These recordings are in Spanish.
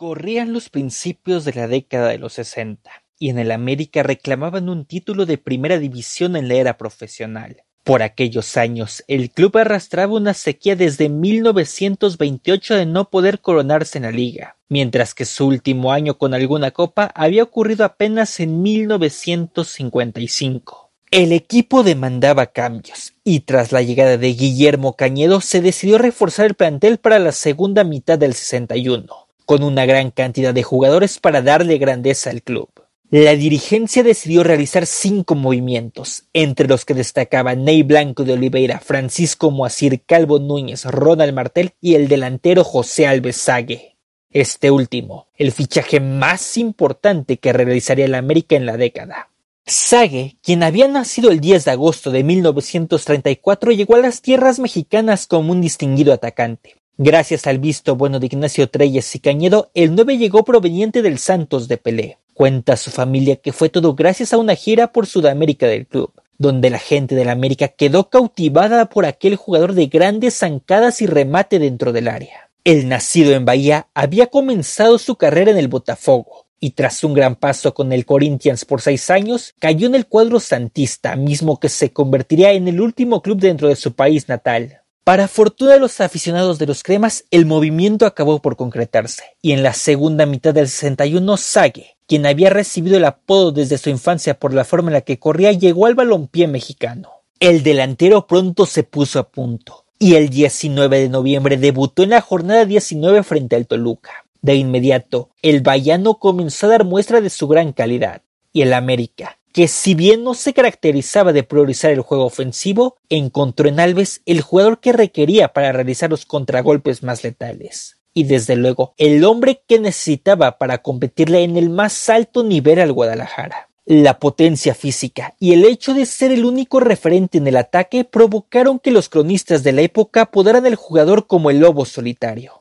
Corrían los principios de la década de los 60 y en el América reclamaban un título de primera división en la era profesional. Por aquellos años, el club arrastraba una sequía desde 1928 de no poder coronarse en la liga, mientras que su último año con alguna copa había ocurrido apenas en 1955. El equipo demandaba cambios, y tras la llegada de Guillermo Cañedo se decidió reforzar el plantel para la segunda mitad del 61, con una gran cantidad de jugadores para darle grandeza al club. La dirigencia decidió realizar cinco movimientos, entre los que destacaban Ney Blanco de Oliveira, Francisco Moacir, Calvo Núñez, Ronald Martel y el delantero José Alves Sague. Este último, el fichaje más importante que realizaría el América en la década. Sague, quien había nacido el 10 de agosto de 1934, llegó a las tierras mexicanas como un distinguido atacante. Gracias al visto bueno de Ignacio Treyes y Cañedo, el 9 llegó proveniente del Santos de Pelé. Cuenta su familia que fue todo gracias a una gira por Sudamérica del club, donde la gente de la América quedó cautivada por aquel jugador de grandes zancadas y remate dentro del área. El nacido en Bahía había comenzado su carrera en el Botafogo, y tras un gran paso con el Corinthians por seis años, cayó en el cuadro santista, mismo que se convertiría en el último club dentro de su país natal. Para fortuna de los aficionados de los cremas, el movimiento acabó por concretarse, y en la segunda mitad del 61 Sague, quien había recibido el apodo desde su infancia por la forma en la que corría, llegó al balompié mexicano. El delantero pronto se puso a punto, y el 19 de noviembre debutó en la jornada 19 frente al Toluca. De inmediato, el vallano comenzó a dar muestra de su gran calidad, y el América, que si bien no se caracterizaba de priorizar el juego ofensivo, encontró en Alves el jugador que requería para realizar los contragolpes más letales. Y desde luego, el hombre que necesitaba para competirle en el más alto nivel al Guadalajara. La potencia física y el hecho de ser el único referente en el ataque provocaron que los cronistas de la época apodaran al jugador como el lobo solitario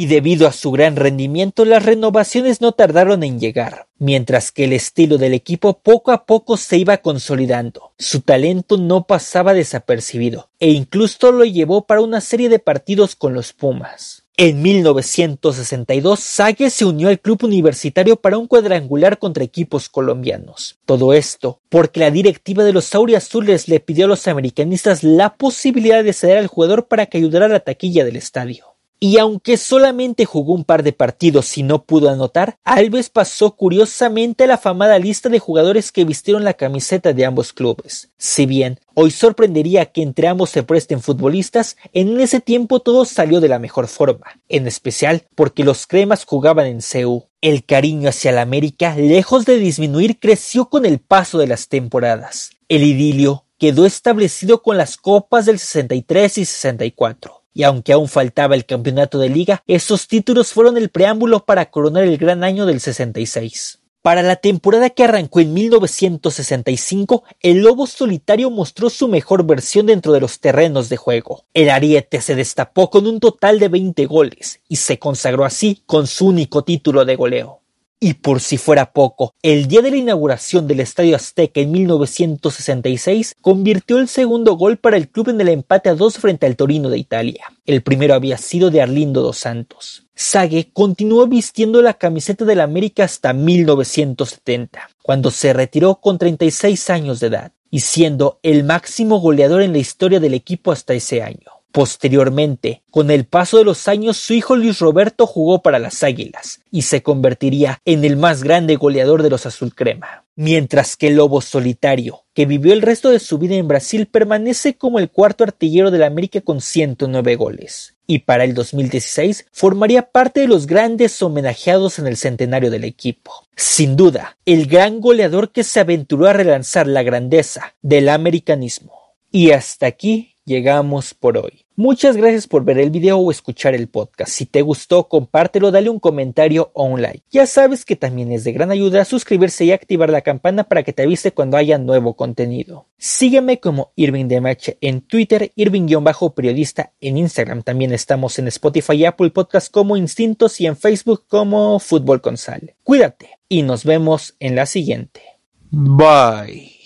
y debido a su gran rendimiento las renovaciones no tardaron en llegar, mientras que el estilo del equipo poco a poco se iba consolidando. Su talento no pasaba desapercibido, e incluso lo llevó para una serie de partidos con los Pumas. En 1962, Sague se unió al club universitario para un cuadrangular contra equipos colombianos. Todo esto porque la directiva de los Azules le pidió a los americanistas la posibilidad de ceder al jugador para que ayudara a la taquilla del estadio y aunque solamente jugó un par de partidos y no pudo anotar, Alves pasó curiosamente a la afamada lista de jugadores que vistieron la camiseta de ambos clubes. Si bien hoy sorprendería que entre ambos se presten futbolistas, en ese tiempo todo salió de la mejor forma, en especial porque los cremas jugaban en CEU. El cariño hacia la América, lejos de disminuir, creció con el paso de las temporadas. El idilio quedó establecido con las copas del 63 y 64 y aunque aún faltaba el campeonato de liga, esos títulos fueron el preámbulo para coronar el gran año del 66. Para la temporada que arrancó en 1965, el Lobo Solitario mostró su mejor versión dentro de los terrenos de juego. El Ariete se destapó con un total de 20 goles y se consagró así con su único título de goleo. Y por si fuera poco, el día de la inauguración del Estadio Azteca en 1966 convirtió el segundo gol para el club en el empate a dos frente al Torino de Italia. El primero había sido de Arlindo dos Santos. Sague continuó vistiendo la camiseta del América hasta 1970, cuando se retiró con 36 años de edad, y siendo el máximo goleador en la historia del equipo hasta ese año. Posteriormente, con el paso de los años, su hijo Luis Roberto jugó para las Águilas y se convertiría en el más grande goleador de los Azul Crema. Mientras que Lobo Solitario, que vivió el resto de su vida en Brasil, permanece como el cuarto artillero de la América con 109 goles. Y para el 2016 formaría parte de los grandes homenajeados en el centenario del equipo. Sin duda, el gran goleador que se aventuró a relanzar la grandeza del americanismo. Y hasta aquí llegamos por hoy. Muchas gracias por ver el video o escuchar el podcast. Si te gustó, compártelo, dale un comentario o un like. Ya sabes que también es de gran ayuda suscribirse y activar la campana para que te avise cuando haya nuevo contenido. Sígueme como Irving Demache en Twitter, Irving-periodista en Instagram. También estamos en Spotify y Apple Podcast como Instintos y en Facebook como Fútbol con Sal. Cuídate y nos vemos en la siguiente. Bye.